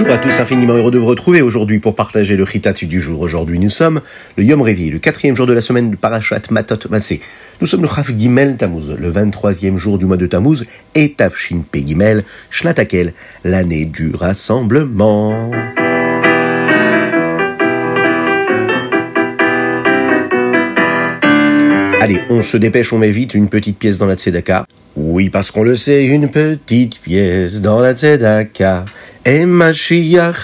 Bonjour à tous, infiniment heureux de vous retrouver aujourd'hui pour partager le Chitat du jour. Aujourd'hui, nous sommes le Yom Revi, le quatrième jour de la semaine de Parashat Matot Masé. Nous sommes le Chaf Gimel Tammuz, le 23e jour du mois de Tammuz, et Tavshin Pe Gimel, Shnatakel, l'année du rassemblement. Allez, on se dépêche, on met vite une petite pièce dans la tzedaka. Oui, parce qu'on le sait, une petite pièce dans la tzedaka. Et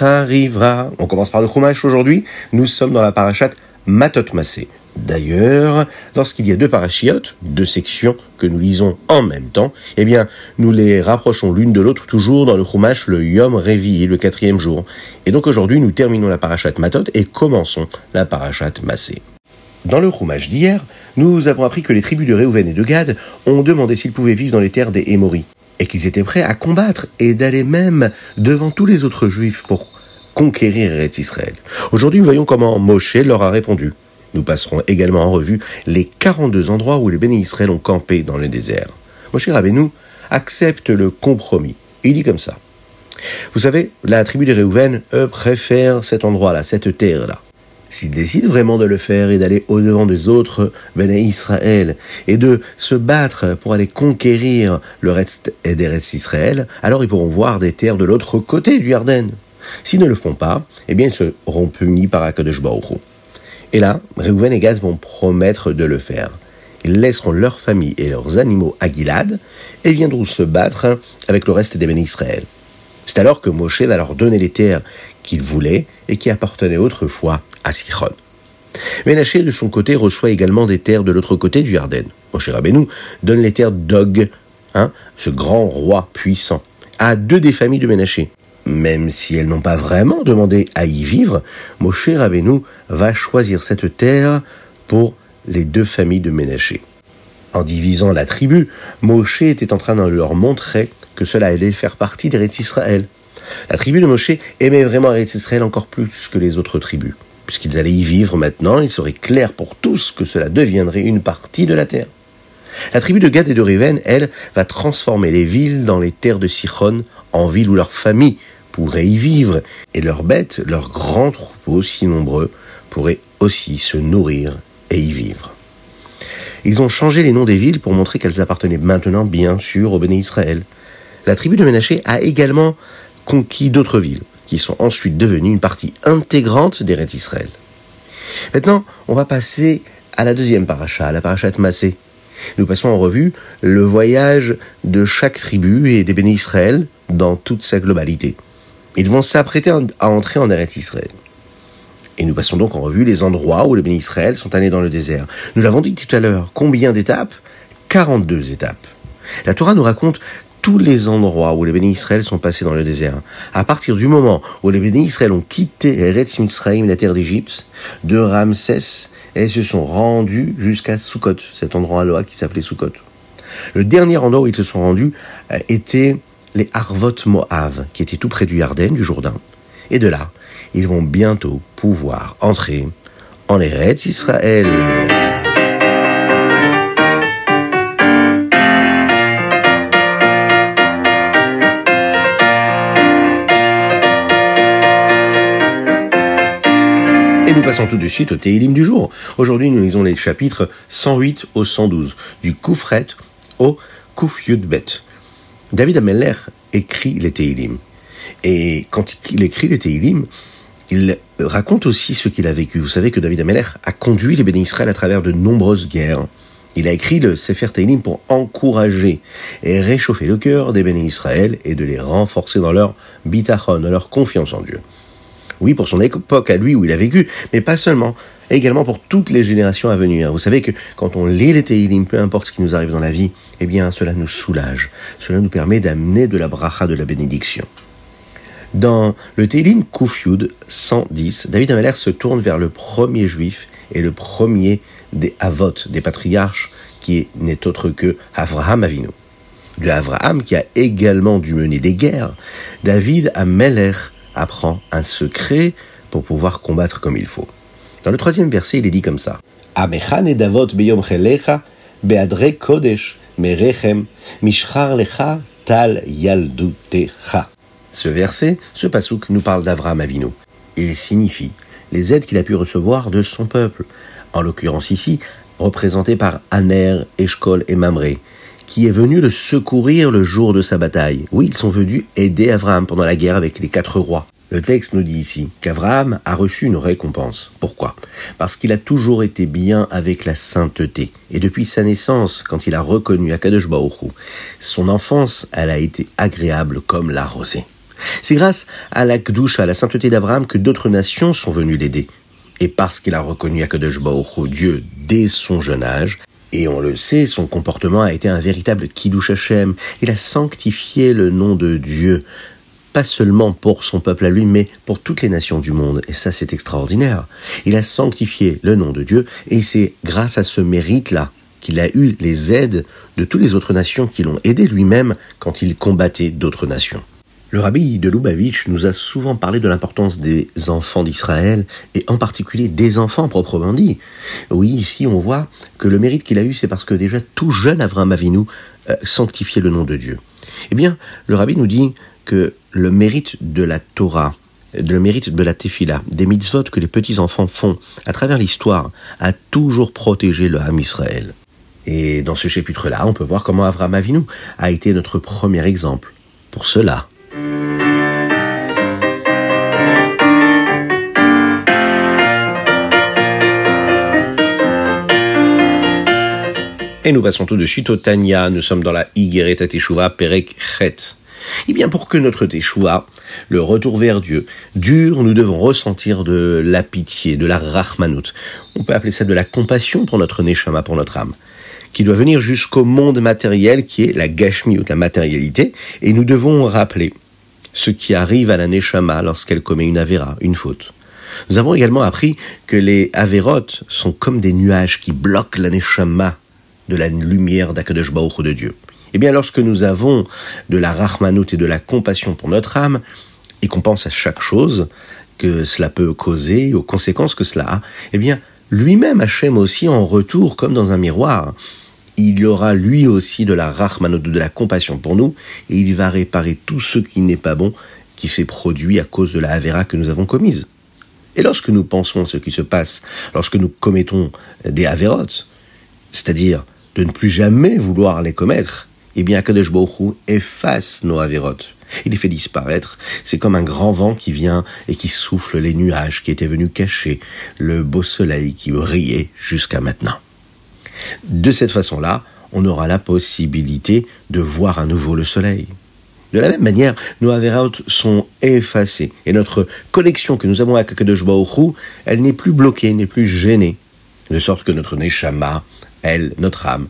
arrivera. On commence par le Chumash aujourd'hui. Nous sommes dans la parachat Matot Masé. D'ailleurs, lorsqu'il y a deux parachiotes, deux sections que nous lisons en même temps, eh bien, nous les rapprochons l'une de l'autre toujours dans le Chumash, le Yom Revi, le quatrième jour. Et donc aujourd'hui, nous terminons la parachat Matot et commençons la parachat Masé. Dans le Chumash d'hier, nous avons appris que les tribus de Réhouven et de Gad ont demandé s'ils pouvaient vivre dans les terres des Hémoris, et qu'ils étaient prêts à combattre et d'aller même devant tous les autres juifs pour conquérir Eretz Israël. Aujourd'hui, nous voyons comment Moshe leur a répondu. Nous passerons également en revue les 42 endroits où les bénis Israël ont campé dans le désert. Moshe Rabbeinu accepte le compromis. Il dit comme ça. Vous savez, la tribu de Réhouven, eux, préfèrent cet endroit-là, cette terre-là s'ils décident vraiment de le faire et d'aller au-devant des autres Béné Israël et de se battre pour aller conquérir le reste des restes Israël, alors ils pourront voir des terres de l'autre côté du Yarden. S'ils ne le font pas, eh bien ils seront punis par Akadosh Baruch Et là, Reuven et Gad vont promettre de le faire. Ils laisseront leurs familles et leurs animaux à Gilad et viendront se battre avec le reste des Béné Israël. C'est alors que Moshe va leur donner les terres qu'il voulait et qui appartenaient autrefois à Sichon. Ménaché, de son côté, reçoit également des terres de l'autre côté du Yarden. Moshe Rabbeinu donne les terres d'Og, hein, ce grand roi puissant, à deux des familles de Ménaché. Même si elles n'ont pas vraiment demandé à y vivre, Moshe Rabbeinu va choisir cette terre pour les deux familles de Ménaché. En divisant la tribu, Moshe était en train de leur montrer que cela allait faire partie d'Eretz Israël. La tribu de Moshe aimait vraiment Eretz Israël encore plus que les autres tribus. Puisqu'ils allaient y vivre maintenant, il serait clair pour tous que cela deviendrait une partie de la terre. La tribu de Gad et de Riven, elle, va transformer les villes dans les terres de Sichon en villes où leurs familles pourraient y vivre, et leurs bêtes, leurs grands troupeaux si nombreux, pourraient aussi se nourrir et y vivre. Ils ont changé les noms des villes pour montrer qu'elles appartenaient maintenant bien sûr au béné Israël. La tribu de Ménaché a également conquis d'autres villes, qui sont ensuite devenues une partie intégrante des d'Eretz Israël. Maintenant, on va passer à la deuxième paracha, la paracha de Massé. Nous passons en revue le voyage de chaque tribu et des béné Israël dans toute sa globalité. Ils vont s'apprêter à entrer en Eretz Israël. Et nous passons donc en revue les endroits où les bénis Israël sont allés dans le désert. Nous l'avons dit tout à l'heure. Combien d'étapes? 42 étapes. La Torah nous raconte tous les endroits où les bénis Israël sont passés dans le désert. À partir du moment où les bénis Israël ont quitté Eretz Mitzrayim, la terre d'Égypte, de Ramsès, et se sont rendus jusqu'à Sukkot, cet endroit-là qui s'appelait Sukkot. Le dernier endroit où ils se sont rendus euh, était les Harvot Moav, qui étaient tout près du Yarden, du Jourdain. Et de là, ils vont bientôt pouvoir entrer en Eretz Israël. Nous passons tout de suite au Teilim du jour. Aujourd'hui, nous lisons les chapitres 108 au 112, du Koufret au Kouf Yudbet. David Ameller écrit les Teilim. Et quand il écrit les Teilim, il raconte aussi ce qu'il a vécu. Vous savez que David Ameller a conduit les bénis Israël à travers de nombreuses guerres. Il a écrit le Sefer Teilim pour encourager et réchauffer le cœur des bénis Israël et de les renforcer dans leur bitachon, leur confiance en Dieu. Oui, pour son époque à lui où il a vécu, mais pas seulement, également pour toutes les générations à venir. Vous savez que quand on lit les Teilim, peu importe ce qui nous arrive dans la vie, eh bien cela nous soulage, cela nous permet d'amener de la bracha, de la bénédiction. Dans le Télim Koufioud 110, David Ameller se tourne vers le premier juif et le premier des Avot, des patriarches, qui n'est autre que Avraham Avinu. De Avraham qui a également dû mener des guerres, David Ameller apprend un secret pour pouvoir combattre comme il faut. Dans le troisième verset, il est dit comme ça. Davot beyom beadre kodesh, merechem, mishchar lecha, tal yaldutecha. Ce verset, ce pasouk, nous parle d'Avraham Avinu. Il signifie les aides qu'il a pu recevoir de son peuple, en l'occurrence ici, représenté par Aner, Eshkol et Mamré, qui est venu le secourir le jour de sa bataille. Oui, ils sont venus aider Abraham pendant la guerre avec les quatre rois. Le texte nous dit ici qu'Abraham a reçu une récompense. Pourquoi? Parce qu'il a toujours été bien avec la sainteté. Et depuis sa naissance, quand il a reconnu Akadosh Baruch son enfance, elle a été agréable comme la rosée. C'est grâce à la à la sainteté d'Abraham, que d'autres nations sont venues l'aider. Et parce qu'il a reconnu Akadosh Baruch Dieu dès son jeune âge, et on le sait, son comportement a été un véritable Kiddush Hashem. Il a sanctifié le nom de Dieu, pas seulement pour son peuple à lui, mais pour toutes les nations du monde. Et ça, c'est extraordinaire. Il a sanctifié le nom de Dieu, et c'est grâce à ce mérite-là qu'il a eu les aides de toutes les autres nations qui l'ont aidé lui-même quand il combattait d'autres nations. Le rabbi de Lubavitch nous a souvent parlé de l'importance des enfants d'Israël, et en particulier des enfants proprement dit. Oui, ici on voit que le mérite qu'il a eu, c'est parce que déjà tout jeune Avram Avinu euh, sanctifiait le nom de Dieu. Eh bien, le rabbi nous dit que le mérite de la Torah, le mérite de la Tefila, des mitzvot que les petits-enfants font à travers l'histoire, a toujours protégé le Ham Israël. Et dans ce chapitre-là, on peut voir comment Avram Avinu a été notre premier exemple. Pour cela, Et nous passons tout de suite au Tanya. Nous sommes dans la Igeret Teshuvah Perek Chet. Eh bien, pour que notre Teshuvah, le retour vers Dieu, dure, nous devons ressentir de la pitié, de la Rahmanout. On peut appeler ça de la compassion pour notre Neshama, pour notre âme, qui doit venir jusqu'au monde matériel qui est la Gashmi ou la matérialité. Et nous devons rappeler ce qui arrive à la Neshama lorsqu'elle commet une Avera, une faute. Nous avons également appris que les Avérotes sont comme des nuages qui bloquent la Neshama de la lumière d'Akadosh de Dieu. Eh bien, lorsque nous avons de la Rahmanout et de la compassion pour notre âme, et qu'on pense à chaque chose que cela peut causer, aux conséquences que cela a, eh bien, lui-même Hachem aussi en retour, comme dans un miroir, il y aura lui aussi de la Rahmanout, de la compassion pour nous, et il va réparer tout ce qui n'est pas bon, qui s'est produit à cause de la Avera que nous avons commise. Et lorsque nous pensons à ce qui se passe, lorsque nous commettons des Avérotes, c'est-à-dire de ne plus jamais vouloir les commettre, eh bien Kadosh Baruch efface nos avérotes. Il les fait disparaître. C'est comme un grand vent qui vient et qui souffle les nuages qui étaient venus cacher le beau soleil qui brillait jusqu'à maintenant. De cette façon-là, on aura la possibilité de voir à nouveau le soleil. De la même manière, nos avérotes sont effacés et notre connexion que nous avons avec Kadosh Baruch elle n'est plus bloquée, n'est plus gênée, de sorte que notre neshama elle, notre âme,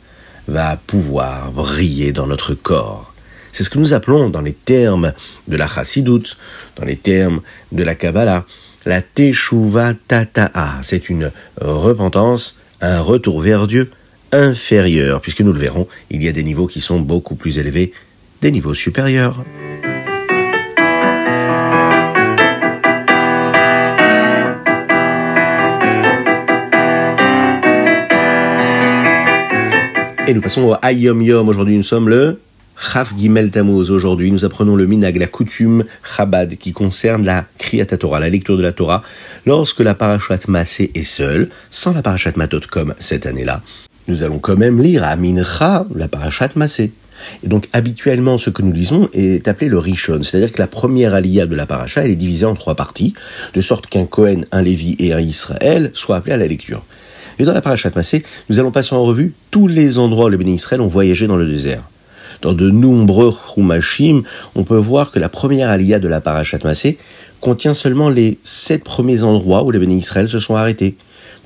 va pouvoir briller dans notre corps. C'est ce que nous appelons dans les termes de la chassidoute, dans les termes de la Kabbalah, la teshuva tata'a. C'est une repentance, un retour vers Dieu puisque nous le verrons, il y a des niveaux qui sont beaucoup plus élevés, des niveaux supérieurs. Et nous passons au Ayom Yom. Aujourd'hui, nous sommes le Chaf Gimel. Aujourd'hui, nous apprenons le minag, la coutume Chabad, qui concerne la Kriyat Torah, la lecture de la Torah, lorsque la Parashat Massé est seule, sans la Parashat Matot comme cette année-là. Nous allons quand même lire à Mincha la Parashat Massé. Et donc, habituellement, ce que nous lisons est appelé le Rishon, c'est-à-dire que la première aliyah de la paracha, est divisée en trois parties, de sorte qu'un Kohen, un Lévi et un Israël soient appelés à la lecture. Et dans la parachat Massé, nous allons passer en revue tous les endroits où les bénis Israël ont voyagé dans le désert. Dans de nombreux Chumashim, on peut voir que la première aliyah de la parachat Massé contient seulement les sept premiers endroits où les bénis Israël se sont arrêtés.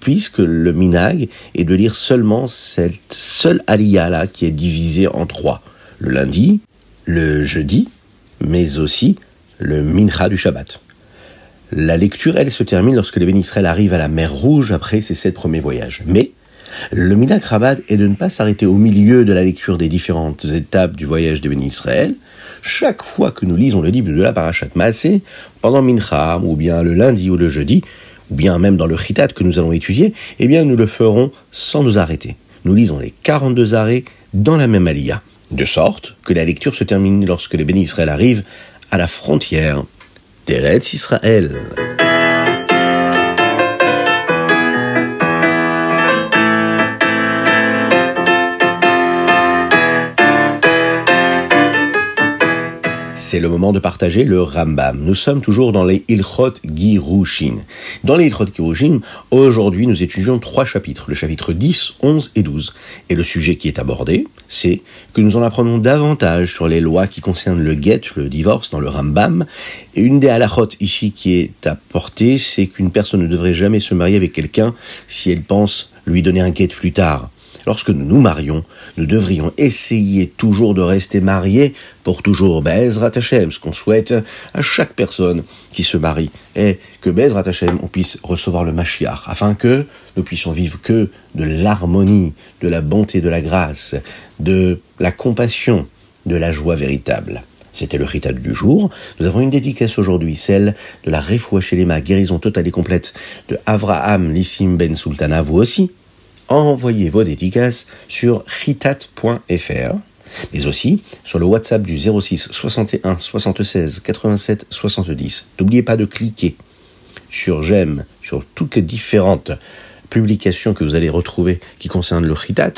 Puisque le minag est de lire seulement cette seule aliyah là qui est divisée en trois. Le lundi, le jeudi, mais aussi le mincha du Shabbat. La lecture, elle, se termine lorsque les bénis arrivent à la mer Rouge après ces sept premiers voyages. Mais le Minak Rabad est de ne pas s'arrêter au milieu de la lecture des différentes étapes du voyage des bénis. Chaque fois que nous lisons le livre de la Parashat Maasé, pendant Mincha, ou bien le lundi ou le jeudi, ou bien même dans le Chitat que nous allons étudier, eh bien nous le ferons sans nous arrêter. Nous lisons les 42 arrêts dans la même alia, de sorte que la lecture se termine lorsque les bénis Israël arrivent à la frontière d'Eretz Israël. C'est le moment de partager le Rambam. Nous sommes toujours dans les Ilchot Girushin. Dans les Ilchot Girushin, aujourd'hui nous étudions trois chapitres, le chapitre 10, 11 et 12. Et le sujet qui est abordé, c'est que nous en apprenons davantage sur les lois qui concernent le get, le divorce dans le Rambam. Et une des halachot ici qui est apportée, c'est qu'une personne ne devrait jamais se marier avec quelqu'un si elle pense lui donner un get plus tard lorsque nous nous marions, nous devrions essayer toujours de rester mariés pour toujours. Bezrat Hashem, ce qu'on souhaite à chaque personne qui se marie, est que Bezrat Hashem, on puisse recevoir le Mashiach, afin que nous puissions vivre que de l'harmonie, de la bonté, de la grâce, de la compassion, de la joie véritable. C'était le ritat du jour. Nous avons une dédicace aujourd'hui, celle de la Refoua Shelema, guérison totale et complète de Avraham Lissim Ben Sultana, vous aussi envoyez vos dédicaces sur chitat.fr, mais aussi sur le WhatsApp du 06 61 76 87 70. N'oubliez pas de cliquer sur j'aime sur toutes les différentes publications que vous allez retrouver qui concernent le chitat.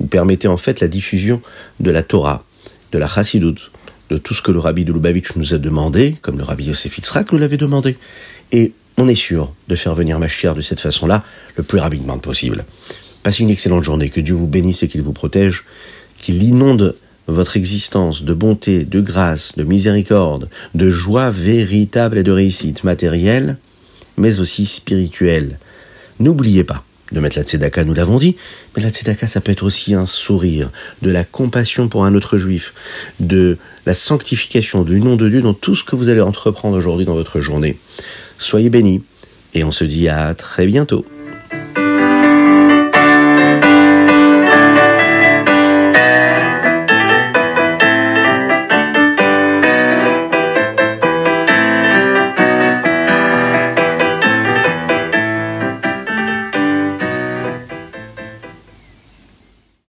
Vous permettez en fait la diffusion de la Torah, de la Chassidut, de tout ce que le rabbi de Lubavitch nous a demandé, comme le rabbi Yosef Yitzhak nous l'avait demandé. Et on est sûr de faire venir Mashiach de cette façon-là le plus rapidement possible. Passez une excellente journée, que Dieu vous bénisse et qu'il vous protège, qu'il inonde votre existence de bonté, de grâce, de miséricorde, de joie véritable et de réussite matérielle, mais aussi spirituelle. N'oubliez pas de mettre la tzedaka, nous l'avons dit, mais la tzedaka, ça peut être aussi un sourire, de la compassion pour un autre juif, de la sanctification du nom de Dieu dans tout ce que vous allez entreprendre aujourd'hui dans votre journée. Soyez bénis, et on se dit à très bientôt.